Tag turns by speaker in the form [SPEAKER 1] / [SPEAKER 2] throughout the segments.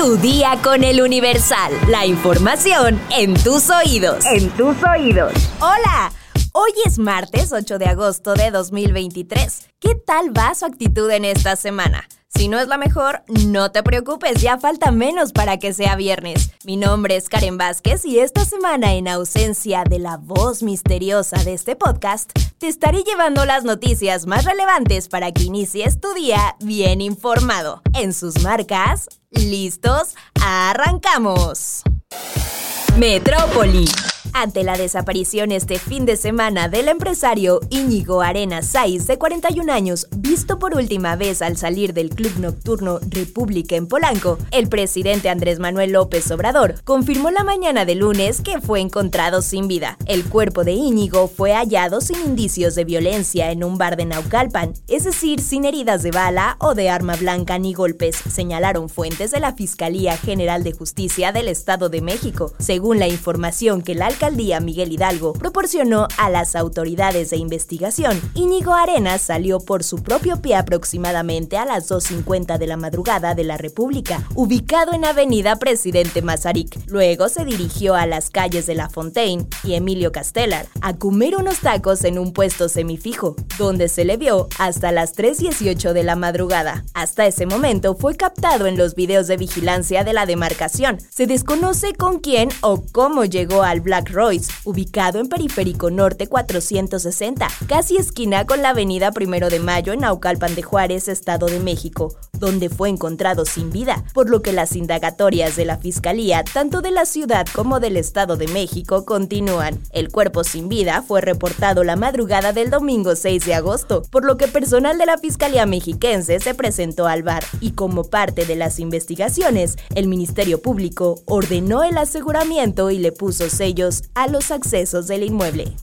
[SPEAKER 1] Tu día con el Universal. La información en tus oídos.
[SPEAKER 2] En tus oídos.
[SPEAKER 1] Hola. Hoy es martes 8 de agosto de 2023. ¿Qué tal va su actitud en esta semana? Si no es la mejor, no te preocupes, ya falta menos para que sea viernes. Mi nombre es Karen Vázquez y esta semana, en ausencia de la voz misteriosa de este podcast, te estaré llevando las noticias más relevantes para que inicies tu día bien informado. En sus marcas, ¿listos? ¡Arrancamos! Metrópoli. Ante la desaparición este fin de semana del empresario Íñigo Arena Saiz, de 41 años, visto por última vez al salir del club nocturno República en Polanco, el presidente Andrés Manuel López Obrador confirmó la mañana de lunes que fue encontrado sin vida. El cuerpo de Íñigo fue hallado sin indicios de violencia en un bar de Naucalpan, es decir, sin heridas de bala o de arma blanca ni golpes, señalaron fuentes de la Fiscalía General de Justicia del Estado de México. Según la información que la alcaldía Miguel Hidalgo proporcionó a las autoridades de investigación, Íñigo Arenas salió por su propio pie aproximadamente a las 2.50 de la madrugada de la República, ubicado en Avenida Presidente Mazarik. Luego se dirigió a las calles de La Fontaine y Emilio Castellar a comer unos tacos en un puesto semifijo, donde se le vio hasta las 3.18 de la madrugada. Hasta ese momento fue captado en los videos de vigilancia de la demarcación. Se desconoce con quién o cómo llegó al Black Royce, ubicado en Periférico Norte 460, casi esquina con la avenida Primero de Mayo en Naucalpan de Juárez, Estado de México, donde fue encontrado sin vida, por lo que las indagatorias de la Fiscalía, tanto de la ciudad como del Estado de México, continúan. El cuerpo sin vida fue reportado la madrugada del domingo 6 de agosto, por lo que personal de la Fiscalía mexiquense se presentó al bar y como parte de las investigaciones, el Ministerio Público ordenó el aseguramiento y le puso sellos a los accesos del inmueble.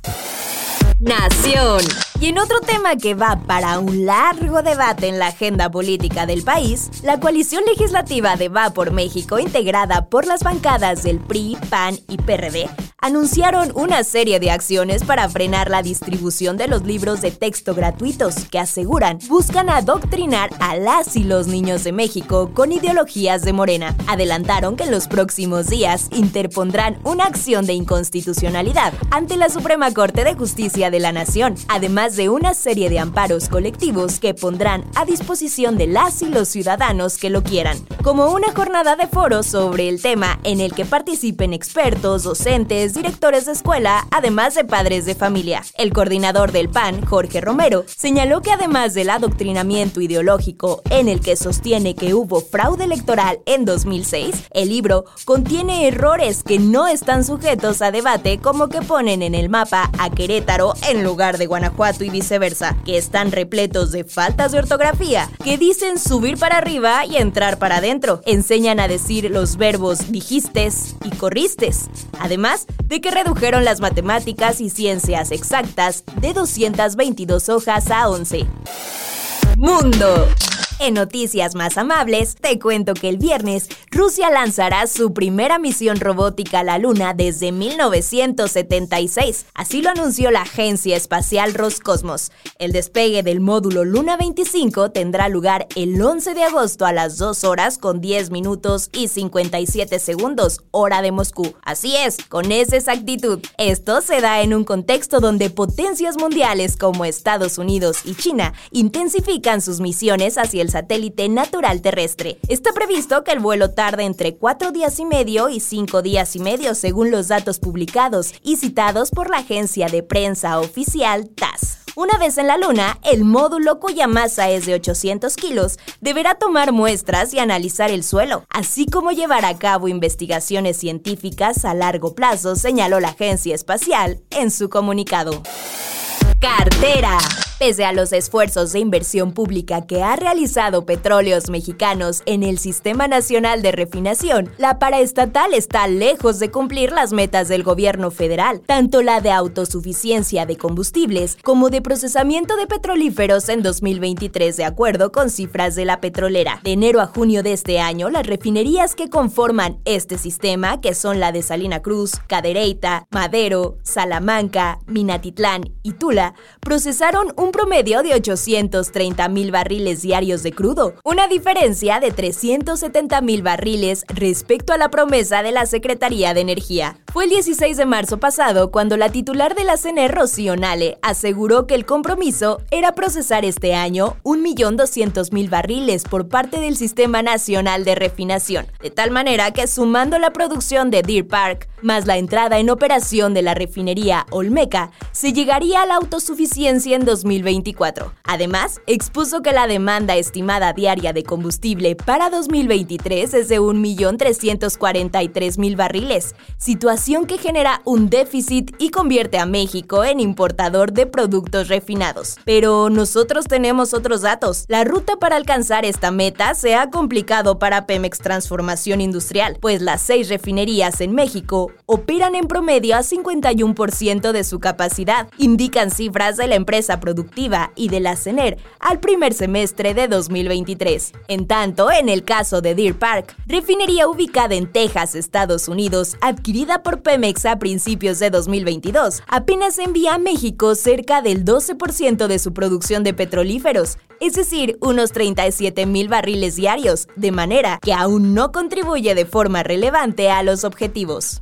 [SPEAKER 1] Nación. Y en otro tema que va para un largo debate en la agenda política del país, la coalición legislativa de Va por México, integrada por las bancadas del PRI, PAN y PRD, anunciaron una serie de acciones para frenar la distribución de los libros de texto gratuitos que aseguran buscan adoctrinar a las y los niños de México con ideologías de Morena. Adelantaron que en los próximos días interpondrán una acción de inconstitucionalidad ante la Suprema Corte de Justicia de la Nación, además de una serie de amparos colectivos que pondrán a disposición de las y los ciudadanos que lo quieran, como una jornada de foros sobre el tema en el que participen expertos, docentes, directores de escuela, además de padres de familia. El coordinador del PAN, Jorge Romero, señaló que además del adoctrinamiento ideológico en el que sostiene que hubo fraude electoral en 2006, el libro contiene errores que no están sujetos a debate como que ponen en el mapa a Querétaro en lugar de Guanajuato y viceversa, que están repletos de faltas de ortografía, que dicen subir para arriba y entrar para adentro, enseñan a decir los verbos dijistes y corristes. Además, de que redujeron las matemáticas y ciencias exactas de 222 hojas a 11. Mundo. En noticias más amables, te cuento que el viernes Rusia lanzará su primera misión robótica a la Luna desde 1976. Así lo anunció la agencia espacial Roscosmos. El despegue del módulo Luna 25 tendrá lugar el 11 de agosto a las 2 horas con 10 minutos y 57 segundos, hora de Moscú. Así es, con esa exactitud. Esto se da en un contexto donde potencias mundiales como Estados Unidos y China intensifican sus misiones hacia el satélite natural terrestre. Está previsto que el vuelo tarde entre cuatro días y medio y cinco días y medio según los datos publicados y citados por la agencia de prensa oficial TASS. Una vez en la Luna, el módulo cuya masa es de 800 kilos deberá tomar muestras y analizar el suelo, así como llevar a cabo investigaciones científicas a largo plazo, señaló la agencia espacial en su comunicado. Cartera. Pese a los esfuerzos de inversión pública que ha realizado Petróleos Mexicanos en el Sistema Nacional de Refinación, la paraestatal está lejos de cumplir las metas del gobierno federal, tanto la de autosuficiencia de combustibles como de procesamiento de petrolíferos en 2023, de acuerdo con cifras de la petrolera. De enero a junio de este año, las refinerías que conforman este sistema, que son la de Salina Cruz, Cadereyta, Madero, Salamanca, Minatitlán y Tula, procesaron un un promedio de 830 mil barriles diarios de crudo, una diferencia de 370 mil barriles respecto a la promesa de la Secretaría de Energía. Fue el 16 de marzo pasado cuando la titular de la CNE, Rocío Nale, aseguró que el compromiso era procesar este año 1.200.000 barriles por parte del Sistema Nacional de Refinación, de tal manera que sumando la producción de Deer Park, más la entrada en operación de la refinería Olmeca, se llegaría a la autosuficiencia en 2024. Además, expuso que la demanda estimada diaria de combustible para 2023 es de 1.343.000 barriles, situación que genera un déficit y convierte a México en importador de productos refinados. Pero nosotros tenemos otros datos. La ruta para alcanzar esta meta se ha complicado para Pemex Transformación Industrial, pues las seis refinerías en México operan en promedio a 51% de su capacidad, indican cifras de la empresa productiva y de la CENER al primer semestre de 2023. En tanto, en el caso de Deer Park, refinería ubicada en Texas, Estados Unidos, adquirida por Pemex a principios de 2022, apenas envía a México cerca del 12% de su producción de petrolíferos, es decir, unos 37 mil barriles diarios, de manera que aún no contribuye de forma relevante a los objetivos.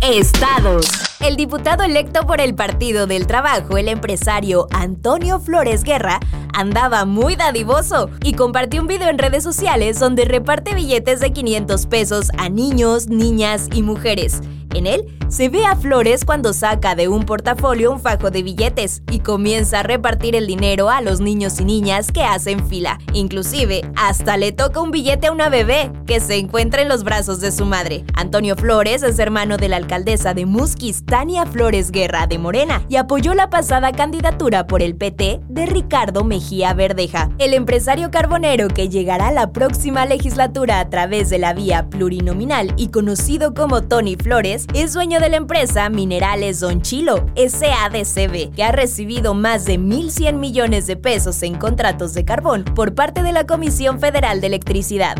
[SPEAKER 1] Estados. El diputado electo por el Partido del Trabajo, el empresario Antonio Flores Guerra, andaba muy dadivoso y compartió un video en redes sociales donde reparte billetes de 500 pesos a niños, niñas y mujeres. En él se ve a Flores cuando saca de un portafolio un fajo de billetes y comienza a repartir el dinero a los niños y niñas que hacen fila. Inclusive, hasta le toca un billete a una bebé que se encuentra en los brazos de su madre. Antonio Flores es hermano de la alcaldesa de Musquis, Tania Flores Guerra de Morena, y apoyó la pasada candidatura por el PT de Ricardo Mejía Verdeja. El empresario carbonero que llegará a la próxima legislatura a través de la vía plurinominal y conocido como Tony Flores, es dueño de la empresa Minerales Don Chilo, SADCB, que ha recibido más de 1.100 millones de pesos en contratos de carbón por parte de la Comisión Federal de Electricidad.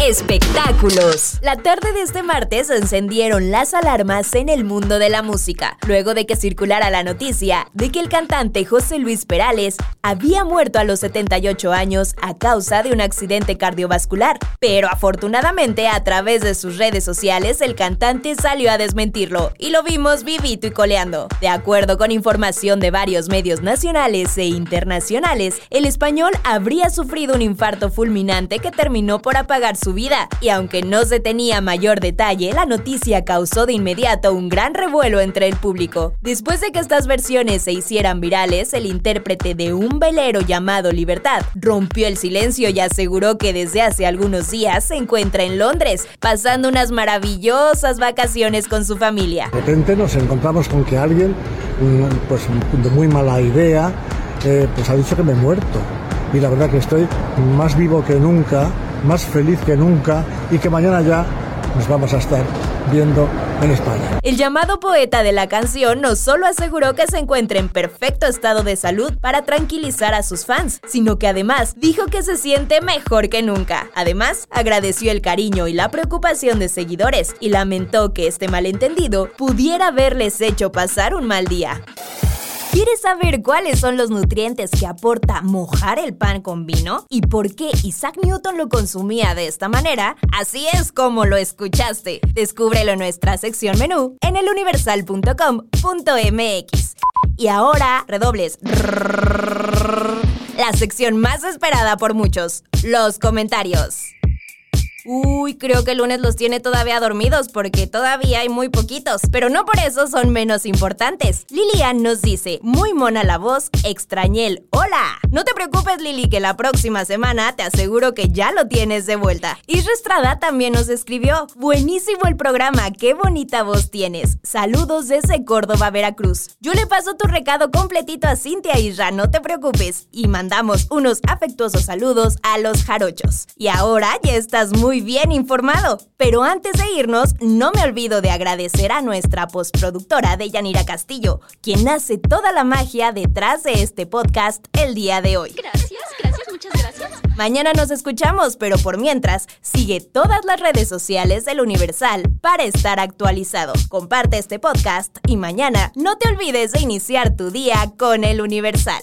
[SPEAKER 1] Espectáculos. La tarde de este martes encendieron las alarmas en el mundo de la música, luego de que circulara la noticia de que el cantante José Luis Perales había muerto a los 78 años a causa de un accidente cardiovascular. Pero afortunadamente a través de sus redes sociales el cantante salió a desmentirlo y lo vimos vivito y coleando. De acuerdo con información de varios medios nacionales e internacionales, el español habría sufrido un infarto fulminante que terminó por apagar su vida, y aunque no se tenía mayor detalle, la noticia causó de inmediato un gran revuelo entre el público. Después de que estas versiones se hicieran virales, el intérprete de un velero llamado Libertad rompió el silencio y aseguró que desde hace algunos días se encuentra en Londres, pasando unas maravillosas vacaciones con su familia.
[SPEAKER 2] De repente nos encontramos con que alguien, mm, pues de muy mala idea, eh, pues ha dicho que me he muerto. Y la verdad que estoy más vivo que nunca más feliz que nunca y que mañana ya nos vamos a estar viendo en España.
[SPEAKER 1] El llamado poeta de la canción no solo aseguró que se encuentra en perfecto estado de salud para tranquilizar a sus fans, sino que además dijo que se siente mejor que nunca. Además, agradeció el cariño y la preocupación de seguidores y lamentó que este malentendido pudiera haberles hecho pasar un mal día. ¿Quieres saber cuáles son los nutrientes que aporta mojar el pan con vino? ¿Y por qué Isaac Newton lo consumía de esta manera? Así es como lo escuchaste. Descúbrelo en nuestra sección menú en eluniversal.com.mx. Y ahora, redobles. La sección más esperada por muchos, los comentarios. Uy, creo que el lunes los tiene todavía dormidos porque todavía hay muy poquitos, pero no por eso son menos importantes. Lilian nos dice, muy mona la voz, extrañé el hola. No te preocupes Lili, que la próxima semana te aseguro que ya lo tienes de vuelta. Isra Estrada también nos escribió, buenísimo el programa, qué bonita voz tienes. Saludos desde Córdoba, Veracruz. Yo le paso tu recado completito a Cintia Isra, no te preocupes. Y mandamos unos afectuosos saludos a los jarochos. Y ahora ya estás muy muy bien informado. Pero antes de irnos, no me olvido de agradecer a nuestra postproductora Deyanira Castillo, quien hace toda la magia detrás de este podcast el día de hoy.
[SPEAKER 3] Gracias, gracias, muchas gracias.
[SPEAKER 1] Mañana nos escuchamos, pero por mientras, sigue todas las redes sociales del Universal para estar actualizado. Comparte este podcast y mañana no te olvides de iniciar tu día con el Universal.